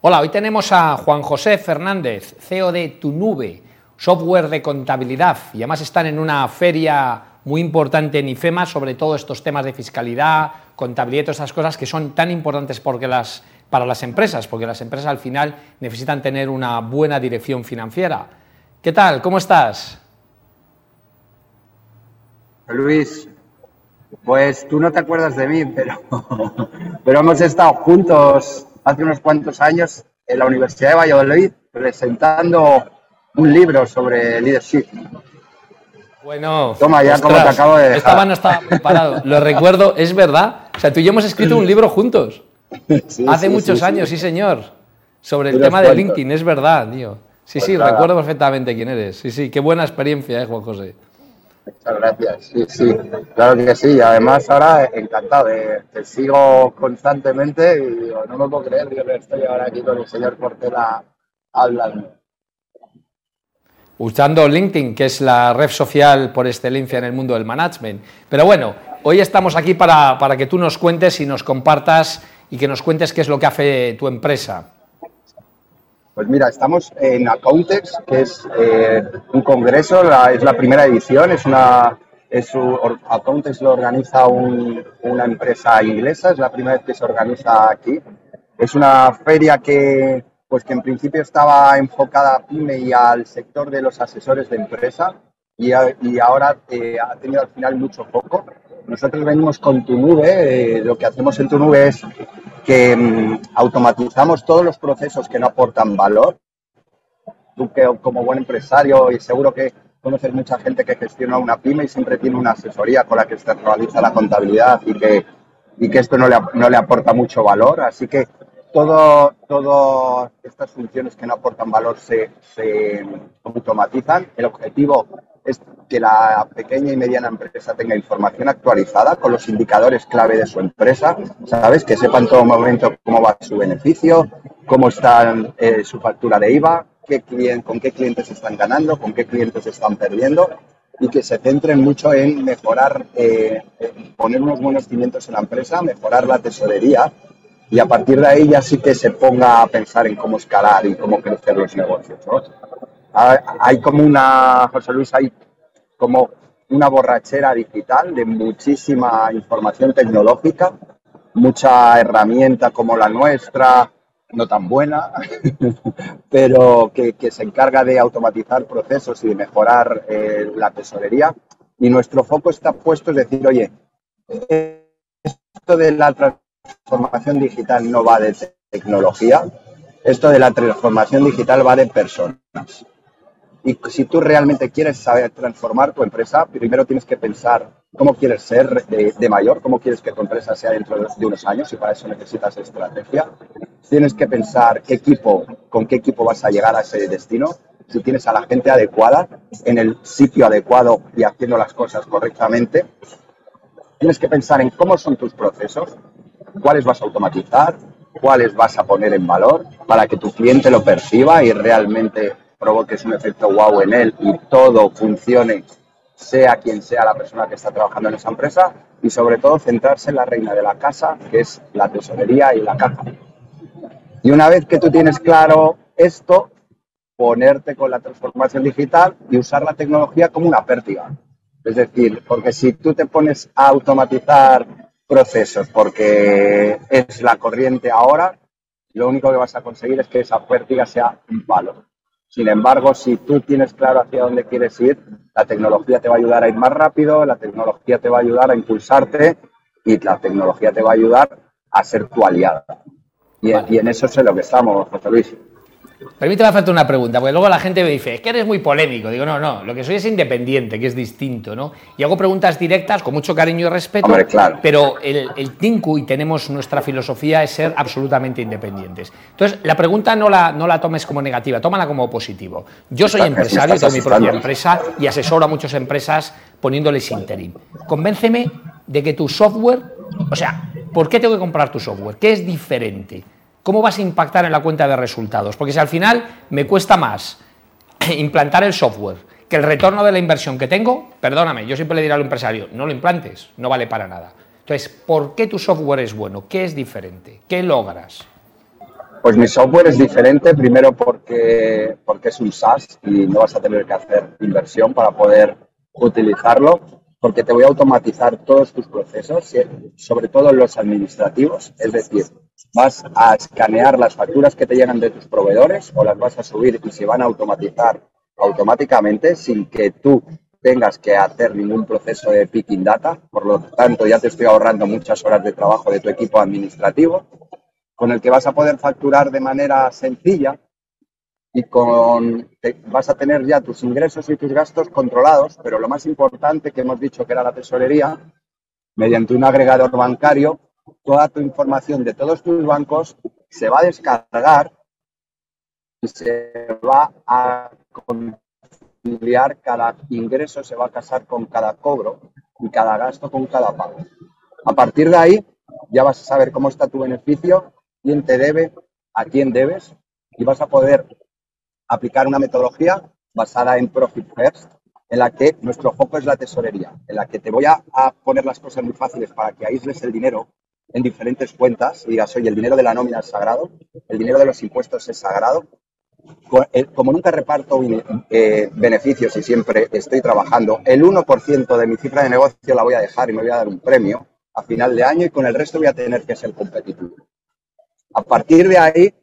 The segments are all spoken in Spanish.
Hola, hoy tenemos a Juan José Fernández, CEO de Tu Nube, software de contabilidad, y además están en una feria muy importante en IFEMA sobre todo estos temas de fiscalidad, contabilidad todas esas cosas que son tan importantes porque para las empresas, porque las empresas al final necesitan tener una buena dirección financiera. ¿Qué tal? ¿Cómo estás? Luis, pues tú no te acuerdas de mí, pero hemos estado juntos hace unos cuantos años en la Universidad de Valladolid presentando un libro sobre leadership. Bueno, toma ya como te acabo de dejar. Estaba no estaba preparado. Lo recuerdo, es verdad. O sea, tú y yo hemos escrito un libro juntos. Hace muchos años, sí, señor. Sobre el tema de LinkedIn, es verdad, tío. Sí, sí, pues recuerdo perfectamente quién eres. Sí, sí, qué buena experiencia, eh, Juan José. Muchas gracias, sí, sí, claro que sí. Además ahora encantado, te sigo constantemente y no me puedo creer que estoy ahora aquí con el señor Portela hablando. Usando LinkedIn, que es la red social por excelencia en el mundo del management. Pero bueno, hoy estamos aquí para, para que tú nos cuentes y nos compartas y que nos cuentes qué es lo que hace tu empresa. Pues mira, estamos en Accountex, que es eh, un congreso, es la primera edición, es una, es Accountex lo organiza una empresa inglesa, es la primera vez que se organiza aquí. Es una feria que, pues que en principio estaba enfocada a PyME y al sector de los asesores de empresa y, y ahora eh, ha tenido al final mucho foco. Nosotros venimos con tu nube, eh, lo que hacemos en tu nube es que mm, automatizamos todos los procesos que no aportan valor. Tú como buen empresario y seguro que conoces mucha gente que gestiona una pyme y siempre tiene una asesoría con la que se realiza la contabilidad y que, y que esto no le, no le aporta mucho valor. Así que todo, todas estas funciones que no aportan valor se, se automatizan. El objetivo es que la pequeña y mediana empresa tenga información actualizada con los indicadores clave de su empresa, ¿sabes? Que sepan en todo momento cómo va su beneficio, cómo está eh, su factura de IVA, qué con qué clientes están ganando, con qué clientes están perdiendo y que se centren mucho en mejorar, eh, poner unos buenos cimientos en la empresa, mejorar la tesorería y a partir de ahí ya sí que se ponga a pensar en cómo escalar y cómo crecer los negocios. Hay como una, José Luis, hay como una borrachera digital de muchísima información tecnológica, mucha herramienta como la nuestra, no tan buena, pero que, se encarga de automatizar procesos y de mejorar eh, la tesorería. Y nuestro foco está puesto, es decir, oye, esto de la transformación digital no va de tecnología, esto de la transformación digital va de personas. Y si tú realmente quieres saber transformar tu empresa, primero tienes que pensar cómo quieres ser de, mayor, cómo quieres que tu empresa sea dentro de unos años y para eso necesitas estrategia. Tienes que pensar qué equipo, con qué equipo vas a llegar a ese destino, si tienes a la gente adecuada, en el sitio adecuado y haciendo las cosas correctamente. Tienes que pensar en cómo son tus procesos, cuáles vas a automatizar, cuáles vas a poner en valor para que tu cliente lo perciba y realmente provoques un efecto wow en él y todo funcione, sea quien sea la persona que está trabajando en esa empresa, y sobre todo centrarse en la reina de la casa, que es la tesorería y la caja. Y una vez que tú tienes claro esto, ponerte con la transformación digital y usar la tecnología como una pértiga. Es decir, porque si tú te pones a automatizar procesos porque es la corriente ahora, lo único que vas a conseguir es que esa pértiga sea un palo. Sin embargo, si tú tienes claro hacia dónde quieres ir, la tecnología te va a ayudar a ir más rápido, la tecnología te va a ayudar a impulsarte y la tecnología te va a ayudar a ser tu aliada. Y, y en eso es en lo que estamos, José Luis. Permíteme hacerte una pregunta, porque luego la gente me dice, es que eres muy polémico. Digo, no, no, lo que soy es independiente, que es distinto, ¿no? Y hago preguntas directas con mucho cariño y respeto, pero el, el, Tinku y tenemos nuestra filosofía es ser absolutamente independientes. Entonces, la pregunta no la, no la tomes como negativa, tómala como positivo. Yo soy empresario, tengo mi propia empresa y asesoro a muchas empresas poniéndoles interim. Convénceme de que tu software, o sea, ¿por qué tengo que comprar tu software? ¿Qué es diferente? ¿Cómo vas a impactar en la cuenta de resultados? Porque si al final me cuesta más implantar el software que el retorno de la inversión que tengo, perdóname, yo siempre le diré al empresario, no lo implantes, no vale para nada. Entonces, ¿por qué tu software es bueno? ¿Qué es diferente? ¿Qué logras? Pues mi software es diferente, primero porque, porque es un SaaS y no vas a tener que hacer inversión para poder utilizarlo, porque te voy a automatizar todos tus procesos, sobre todo los administrativos, es decir, vas a escanear las facturas que te llegan de tus proveedores o las vas a subir y se van a automatizar automáticamente sin que tú tengas que hacer ningún proceso de picking data, por lo tanto ya te estoy ahorrando muchas horas de trabajo de tu equipo administrativo con el que vas a poder facturar de manera sencilla y con vas a tener ya tus ingresos y tus gastos controlados, pero lo más importante que hemos dicho que era la tesorería, mediante un agregador bancario, toda tu información de todos tus bancos se va a descargar y se va a conciliar cada ingreso, se va a casar con cada cobro y cada gasto con cada pago. A partir de ahí ya vas a saber cómo está tu beneficio quién te debe, a quién debes y vas a poder aplicar una metodología basada en Profit First, en la que nuestro foco es la tesorería, en la que te voy a, poner las cosas muy fáciles para que aísles el dinero en diferentes cuentas y digas, oye, el dinero de la nómina es sagrado, el dinero de los impuestos es sagrado. Eh, como nunca reparto eh, beneficios y siempre estoy trabajando, el 1% de mi cifra de negocio la voy a dejar y me voy a dar un premio a final de año y con el resto voy a tener que ser competitivo. A partir de ahí,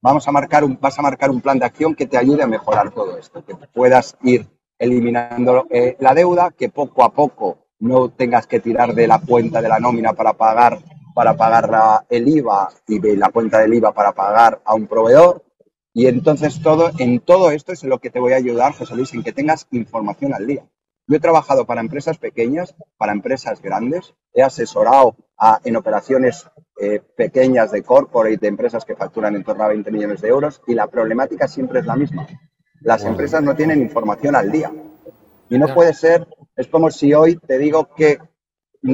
vamos a marcar un, vas a marcar un plan de acción que te ayude a mejorar todo esto, que puedas ir eliminando eh, la deuda, que poco a poco no tengas que tirar de la cuenta de la nómina para pagar para pagar el IVA y la cuenta del IVA para pagar a un proveedor. Y entonces todo, en todo esto es en lo que te voy a ayudar, José Luis, en que tengas información al día. Yo he trabajado para empresas pequeñas, para empresas grandes, he asesorado en operaciones eh, pequeñas de corporate, de empresas que facturan en torno a 20 millones de euros y la problemática siempre es la misma. Las empresas no tienen información al día. Y no puede ser, es como si hoy te digo que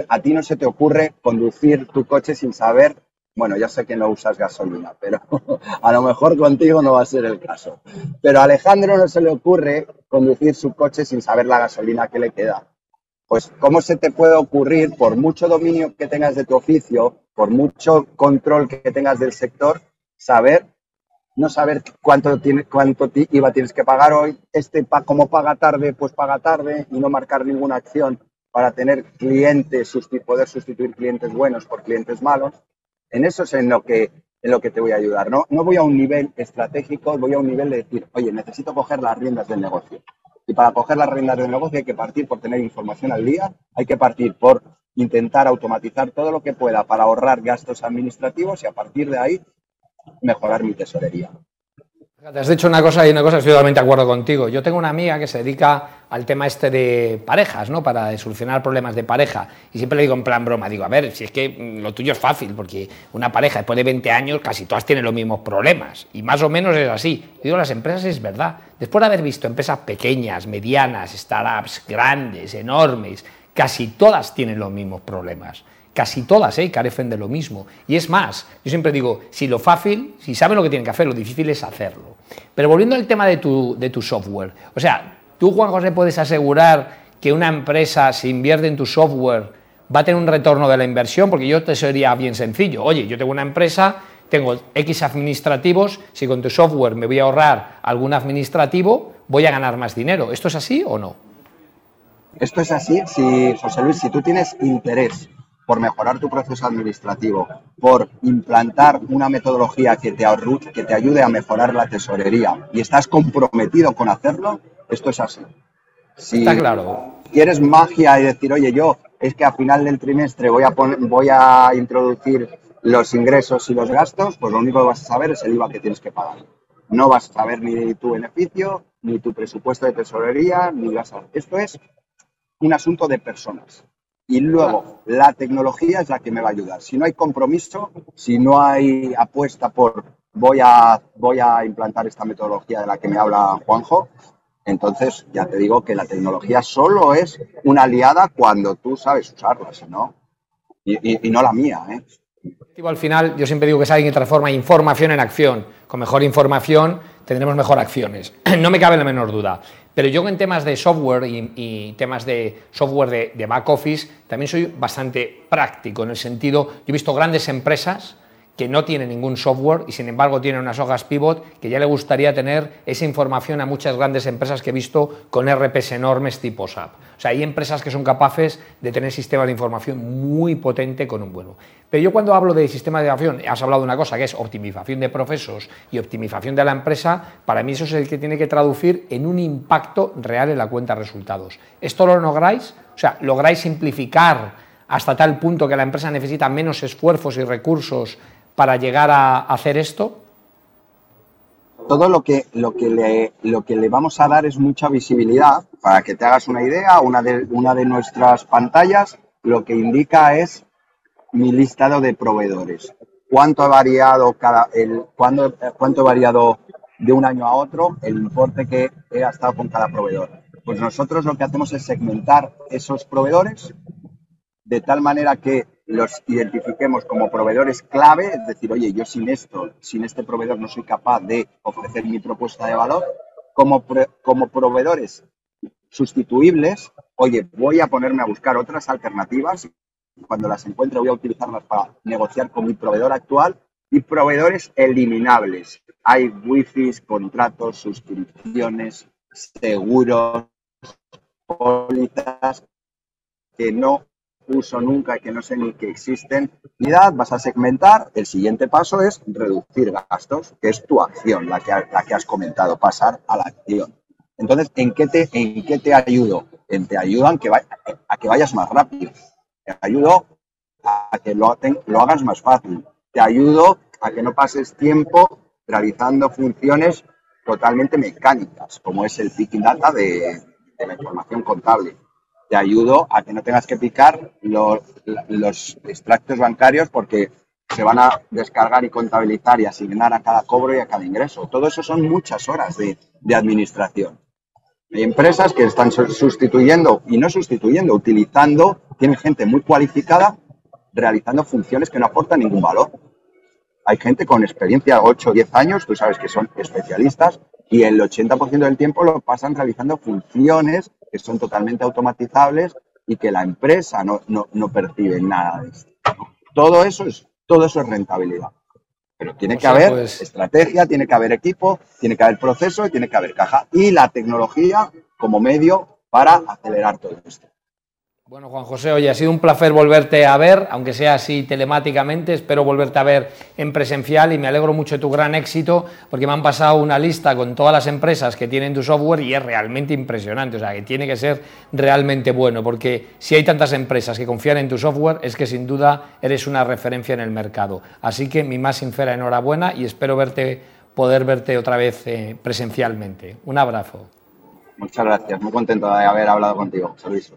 a ti no se te ocurre conducir tu coche sin saber, bueno, ya sé que no usas gasolina, pero a lo mejor contigo no va a ser el caso. Pero a Alejandro no se le ocurre conducir su coche sin saber la gasolina que le queda. Pues, ¿cómo se te puede ocurrir, por mucho dominio que tengas de tu oficio, por mucho control que tengas del sector, saber, no saber cuánto, tiene, cuánto IVA tienes que pagar hoy, este como paga tarde, pues paga tarde y no marcar ninguna acción para tener clientes, poder sustituir clientes buenos por clientes malos? En eso es en lo que, en lo que te voy a ayudar. ¿no? no voy a un nivel estratégico, voy a un nivel de decir, oye, necesito coger las riendas del negocio. Y para coger las riendas del negocio hay que partir por tener información al día, hay que partir por intentar automatizar todo lo que pueda para ahorrar gastos administrativos y a partir de ahí mejorar mi tesorería. Te has dicho una cosa y una cosa, estoy totalmente de acuerdo contigo. Yo tengo una amiga que se dedica al tema este de parejas, ¿no? Para solucionar problemas de pareja. Y siempre le digo en plan broma, digo, a ver, si es que lo tuyo es fácil, porque una pareja después de 20 años casi todas tienen los mismos problemas. Y más o menos es así. digo, las empresas es verdad. Después de haber visto empresas pequeñas, medianas, startups, grandes, enormes, casi todas tienen los mismos problemas casi todas ¿eh? carecen de lo mismo. Y es más, yo siempre digo, si lo fácil, si saben lo que tienen que hacer, lo difícil es hacerlo. Pero volviendo al tema de tu, de tu software, o sea, tú, Juan José, puedes asegurar que una empresa, si invierte en tu software, va a tener un retorno de la inversión, porque yo te sería bien sencillo. Oye, yo tengo una empresa, tengo X administrativos, si con tu software me voy a ahorrar algún administrativo, voy a ganar más dinero. ¿Esto es así o no? Esto es así, si, José Luis, si tú tienes interés por mejorar tu proceso administrativo, por implantar una metodología que te, que te ayude a mejorar la tesorería y estás comprometido con hacerlo, esto es así. Si Está claro. quieres magia y decir, oye, yo es que a final del trimestre voy a, voy a introducir los ingresos y los gastos, pues lo único que vas a saber es el IVA que tienes que pagar. No vas a saber ni tu beneficio, ni tu presupuesto de tesorería, ni vas a... Esto es un asunto de personas. Y luego, la tecnología es la que me va a ayudar. Si no hay compromiso, si no hay apuesta por voy a, voy a implantar esta metodología de la que me habla Juanjo, entonces ya te digo que la tecnología solo es una aliada cuando tú sabes usarla, si no, y, y, no la mía. ¿eh? Al final, yo siempre digo que es alguien que transforma información en acción. Con mejor información tendremos mejor acciones. No me cabe la menor duda. Pero yo en temas de software y, temas de software de, back office también soy bastante práctico en el sentido, yo he visto grandes empresas que no tiene ningún software y sin embargo tiene unas hojas pivot que ya le gustaría tener esa información a muchas grandes empresas que he visto con RPs enormes tipo SAP. O sea, hay empresas que son capaces de tener sistemas de información muy potente con un vuelo. Pero yo cuando hablo de sistemas de información, has hablado de una cosa que es optimización de procesos y optimización de la empresa, para mí eso es el que tiene que traducir en un impacto real en la cuenta de resultados. ¿Esto lo lográis? O sea, ¿lográis simplificar hasta tal punto que la empresa necesita menos esfuerzos y recursos para llegar a hacer esto? Todo lo que, lo que, le, lo que le vamos a dar es mucha visibilidad. Para que te hagas una idea, una de, una de nuestras pantallas lo que indica es mi listado de proveedores. ¿Cuánto ha variado cada, el, cuánto, cuánto ha variado de un año a otro el importe que he gastado con cada proveedor? Pues nosotros lo que hacemos es segmentar esos proveedores de tal manera que los identifiquemos como proveedores clave, es decir, oye, yo sin esto, sin este proveedor no soy capaz de ofrecer mi propuesta de valor, como, como proveedores sustituibles, oye, voy a ponerme a buscar otras alternativas, cuando las encuentre voy a utilizarlas para negociar con mi proveedor actual y proveedores eliminables. Hay wifi, contratos, suscripciones, seguros, pólizas que no uso nunca que no sé ni que existen, vas a segmentar, el siguiente paso es reducir gastos, que es tu acción, la que, la que has comentado, pasar a la acción. Entonces, ¿en qué te, en qué te ayudo? En te ayudan que a que vayas más rápido, te ayudo a que lo, lo hagas más fácil, te ayudo a que no pases tiempo realizando funciones totalmente mecánicas, como es el picking data de la información contable te ayudo a que no tengas que picar los, extractos bancarios porque se van a descargar y contabilizar y asignar a cada cobro y a cada ingreso. Todo eso son muchas horas de, administración. Hay empresas que están sustituyendo y no sustituyendo, utilizando, tienen gente muy cualificada realizando funciones que no aportan ningún valor. Hay gente con experiencia, 8 o 10 años, tú sabes que son especialistas, y el 80% del tiempo lo pasan realizando funciones que son totalmente automatizables y que la empresa no, no, percibe nada de esto. Todo eso es, todo eso es rentabilidad. Pero tiene que haber pues estrategia, tiene que haber equipo, tiene que haber proceso y tiene que haber caja. Y la tecnología como medio para acelerar todo esto. Bueno, Juan José, oye, ha sido un placer volverte a ver, aunque sea así telemáticamente, espero volverte a ver en presencial y me alegro mucho de tu gran éxito, porque me han pasado una lista con todas las empresas que tienen tu software y es realmente impresionante, o sea, que tiene que ser realmente bueno, porque si hay tantas empresas que confían en tu software, es que sin duda eres una referencia en el mercado. Así que mi más sincera enhorabuena y espero verte, poder verte otra vez eh, presencialmente. Un abrazo. Muchas gracias, muy contento de haber hablado contigo. Saludos.